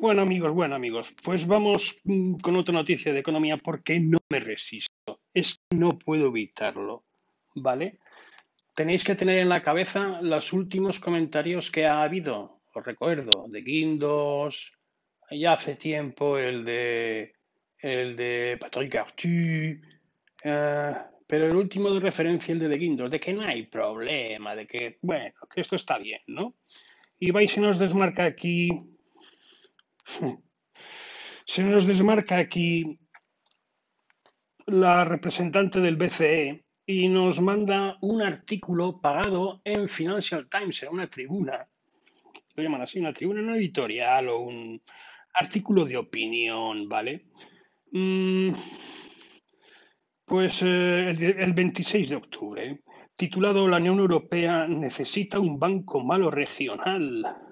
Bueno amigos, bueno amigos, pues vamos mm, con otra noticia de economía porque no me resisto, es que no puedo evitarlo, ¿vale? Tenéis que tener en la cabeza los últimos comentarios que ha habido, os recuerdo, de Guindos, ya hace tiempo el de el de Patrick Artur, eh, pero el último de referencia, el de, de Guindos, de que no hay problema, de que, bueno, que esto está bien, ¿no? Y vais y nos desmarca aquí se nos desmarca aquí la representante del BCE y nos manda un artículo pagado en Financial Times, en una tribuna. Lo llaman así, una tribuna, una editorial o un artículo de opinión, ¿vale? Mm, pues eh, el 26 de octubre, titulado La Unión Europea necesita un banco malo regional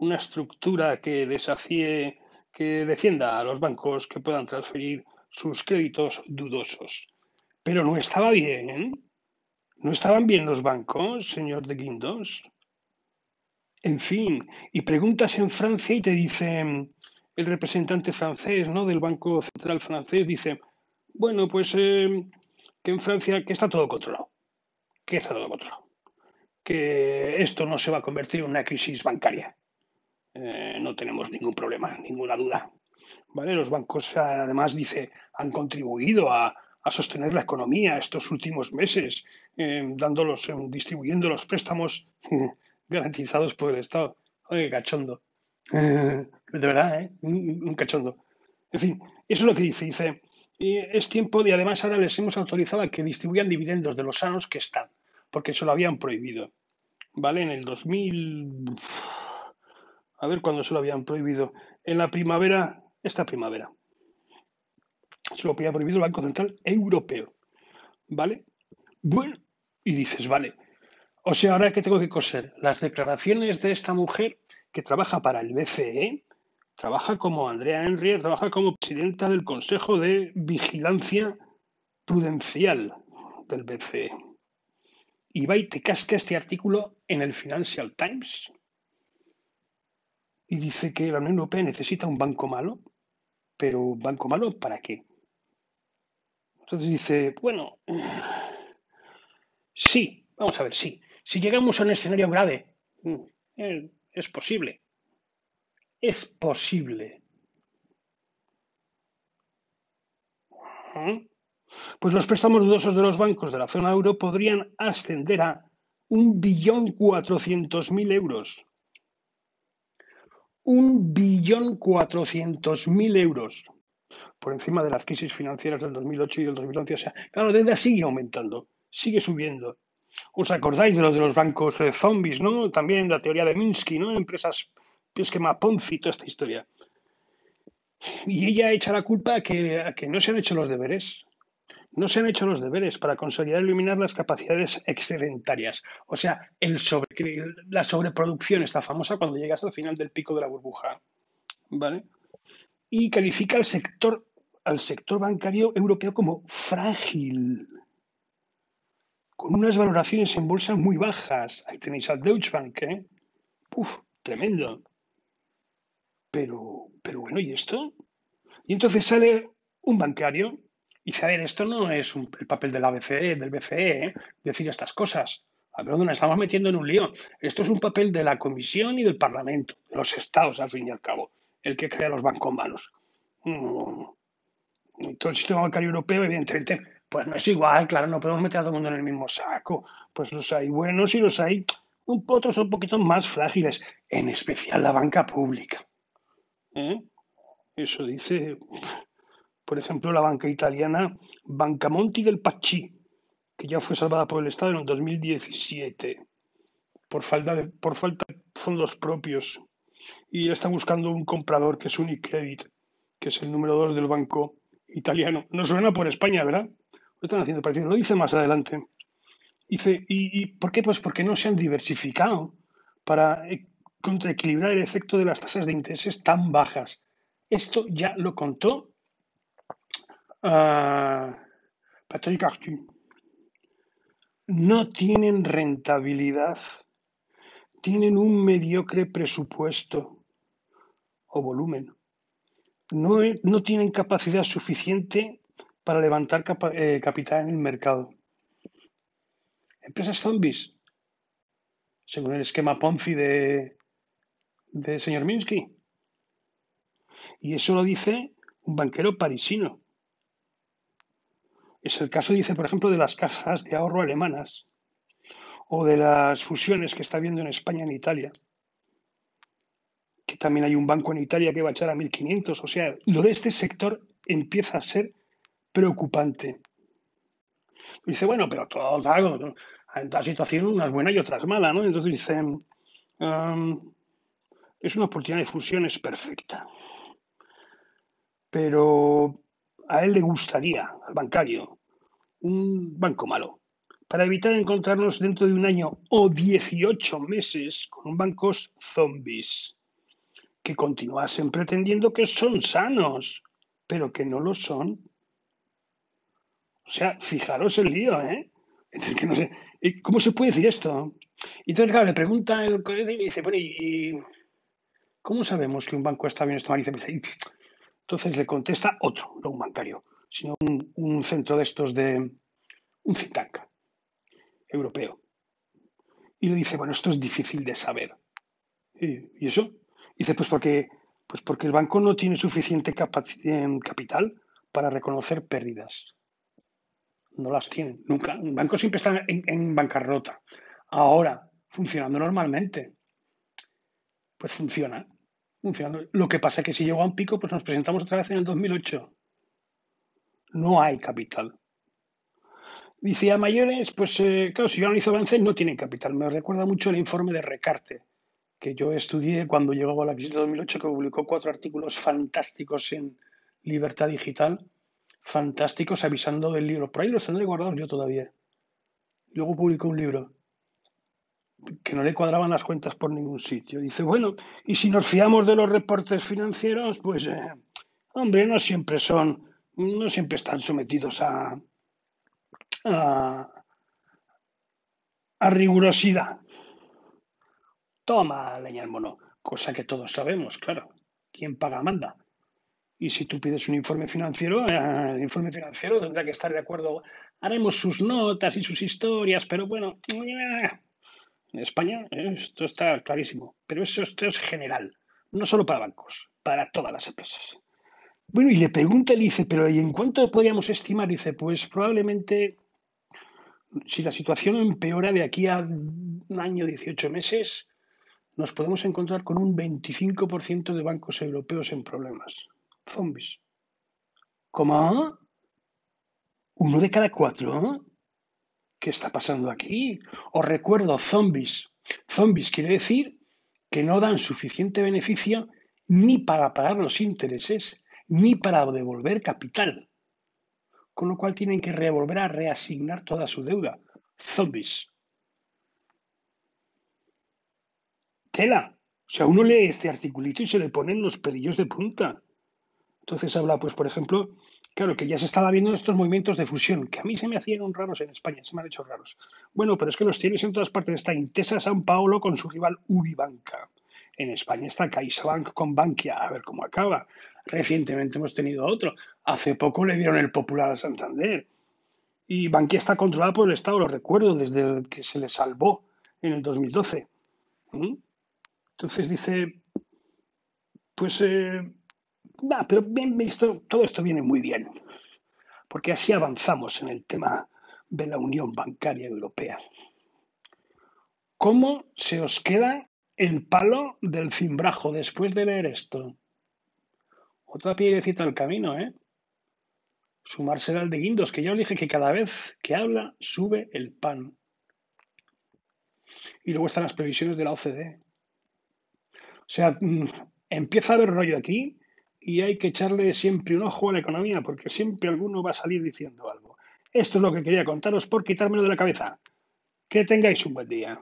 una estructura que desafíe, que defienda a los bancos que puedan transferir sus créditos dudosos. Pero no estaba bien. ¿No estaban bien los bancos, señor de Guindos? En fin, y preguntas en Francia y te dice el representante francés, ¿no? Del Banco Central francés, dice, bueno, pues eh, que en Francia que está todo controlado, que está todo controlado, que esto no se va a convertir en una crisis bancaria. Eh, no tenemos ningún problema, ninguna duda. ¿Vale? Los bancos, además, dice, han contribuido a, sostener la economía estos últimos meses, eh, dándolos, eh, distribuyendo los préstamos garantizados por el Estado. Oye, cachondo. de verdad, ¿eh? Un, cachondo. En fin, eso es lo que dice. Dice, es tiempo de, además, ahora les hemos autorizado a que distribuyan dividendos de los sanos que están, porque se lo habían prohibido. ¿Vale? En el 2000 a ver cuándo se lo habían prohibido. En la primavera, esta primavera. Se lo había prohibido el Banco Central Europeo. ¿Vale? Bueno, y dices, vale. O sea, ahora que tengo que coser las declaraciones de esta mujer que trabaja para el BCE, trabaja como Andrea Henry, trabaja como presidenta del Consejo de Vigilancia Prudencial del BCE. Y va y te casca este artículo en el Financial Times y dice que la Unión Europea necesita un banco malo, pero ¿un banco malo para qué? Entonces dice, bueno, sí, vamos a ver, sí. Si llegamos a un escenario grave, eh, es posible. Es posible. Pues los préstamos dudosos de los bancos de la zona euro podrían ascender a un billón cuatrocientos mil euros un billón cuatrocientos mil euros por encima de las crisis financieras del 2008 y del 2011. O sea, la deuda sigue aumentando, sigue subiendo. ¿Os acordáis de lo de los bancos eh, zombies, no? También la teoría de Minsky, ¿no? Empresas, esquema Ponzi, toda esta historia. Y ella echa la culpa a que, a que no se han hecho los deberes no se han hecho los deberes para consolidar y eliminar las capacidades excedentarias. O sea, la sobreproducción está famosa cuando llegas al final del pico de la burbuja. ¿Vale? Y califica al sector, al sector bancario europeo como frágil, con unas valoraciones en bolsa muy bajas. Ahí tenéis al Deutsche Bank, ¿eh? Uf, tremendo. Pero, pero bueno, ¿y esto? Y entonces sale un bancario Dice, a ver, esto no es el papel del BCE, del BCE, ¿eh? decir estas cosas. A ver, nos estamos metiendo en un lío. Esto es un papel de la Comisión y del Parlamento, de los Estados, al fin y al cabo, el que crea los bancos malos. Mm. Todo el sistema bancario europeo, evidentemente, pues no es igual, claro, no podemos meter a todo el mundo en el mismo saco. Pues los hay buenos y los hay, un otros son un poquito más frágiles, en especial la banca pública. ¿Eh? Eso dice por ejemplo, la banca italiana Bancamonti del Pacci, que ya fue salvada por el Estado en el 2017 por falta de, por falta fondos propios y está buscando un comprador que es Unicredit, que es el número dos del banco italiano. No suena por España, ¿verdad? Lo están haciendo parecido. Lo dice más adelante. Dice, ¿y, por qué? Pues porque no se han diversificado para eh, contraequilibrar el efecto de las tasas de intereses tan bajas. Esto ya lo contó uh, Patrick no tienen rentabilidad, tienen un mediocre presupuesto. o volumen. No, no tienen capacidad suficiente para levantar eh, capital en el mercado. Empresas zombies, según el esquema Ponzi de, de señor Minsky. Y eso lo dice un banquero parisino. Es el caso, dice, por ejemplo, de las cajas de ahorro alemanas o de las fusiones que está habiendo en España en Italia. Que también hay un banco en Italia que va a echar a 1.500. O sea, lo de este sector empieza a ser preocupante. Dice, bueno, pero todo, claro, hay una situación unas buenas y otras malas, ¿no? Entonces dicen, es una oportunidad de fusiones perfecta. Pero a él le gustaría, al bancario, un banco malo, para evitar encontrarnos dentro de un año o 18 meses con bancos zombies, que continuasen pretendiendo que son sanos, pero que no lo son. O sea, fijaros el lío, ¿eh? ¿Cómo se puede decir esto? Y entonces, claro, le pregunta el colegio y dice, bueno, ¿y cómo sabemos que un banco está bien o está mal? Entonces le contesta otro, no un bancario, sino un, centro de estos de un think tank europeo. Y le dice, bueno, esto es difícil de saber. ¿Y, eso? dice, pues porque, pues porque el banco no tiene suficiente capital para reconocer pérdidas. No las tienen, nunca. Un banco siempre está en bancarrota. Ahora, funcionando normalmente. Pues funciona. Lo que pasa es que si llegó a un pico, pues nos presentamos otra vez en el 2008. No hay capital. Dice mayores, pues eh, claro, si yo analizo avances no tienen capital. Me recuerda mucho el informe de Recarte, que yo estudié cuando llegó a la crisis de 2008, que publicó cuatro artículos fantásticos en Libertad Digital, fantásticos avisando del libro. Por ahí los tendré guardados yo todavía. Luego publicó un libro que no le cuadraban las cuentas por ningún sitio. Dice, bueno, y si nos fiamos de los reportes financieros, pues, eh, hombre, no siempre son, no siempre están sometidos a, a, a rigurosidad. Toma leña al mono, cosa que todos sabemos, claro. ¿Quién paga manda? Y si tú pides un informe financiero, eh, el informe financiero tendrá que estar de acuerdo. Haremos sus notas y sus historias, pero bueno, eh, en España esto está clarísimo, pero eso, esto es general, no solo para bancos, para todas las empresas. Bueno, y le pregunta, le dice, pero ¿y en cuánto podríamos estimar? Dice, pues probablemente, si la situación empeora de aquí a un año, 18 meses, nos podemos encontrar con un 25% de bancos europeos en problemas. Zombies. ¿Cómo? ¿Uno de cada cuatro? ¿Qué está pasando aquí? Os recuerdo, zombies. Zombies quiere decir que no dan suficiente beneficio ni para pagar los intereses, ni para devolver capital. Con lo cual tienen que volver a reasignar toda su deuda. Zombies. Tela. O sea, uno lee este articulito y se le ponen los pelillos de punta. Entonces habla, pues, por ejemplo, claro, que ya se estaba viendo estos movimientos de fusión, que a mí se me hacían raros en España, se me han hecho raros. Bueno, pero es que los tienes en todas partes. Está Intesa San Paulo con su rival Ubibanca. En España está CaixaBank con Bankia, a ver cómo acaba. Recientemente hemos tenido otro. Hace poco le dieron el Popular a Santander. Y Bankia está controlada por el Estado, lo recuerdo, desde que se le salvó en el 2012. ¿Mm? Entonces dice, pues eh, pero bien todo esto viene muy bien, porque así avanzamos en el tema de la Unión Bancaria Europea. ¿Cómo se os queda el palo del cimbrajo después de leer esto? Otra piedrecita al camino, ¿eh? Sumarse al de Guindos, que ya os dije que cada vez que habla sube el pan. Y luego están las previsiones de la OCDE. O sea, mm, empieza a haber rollo aquí y hay que echarle siempre un ojo a la economía porque siempre alguno va a salir diciendo algo. Esto es lo que quería contaros por quitármelo de la cabeza. Que tengáis un buen día.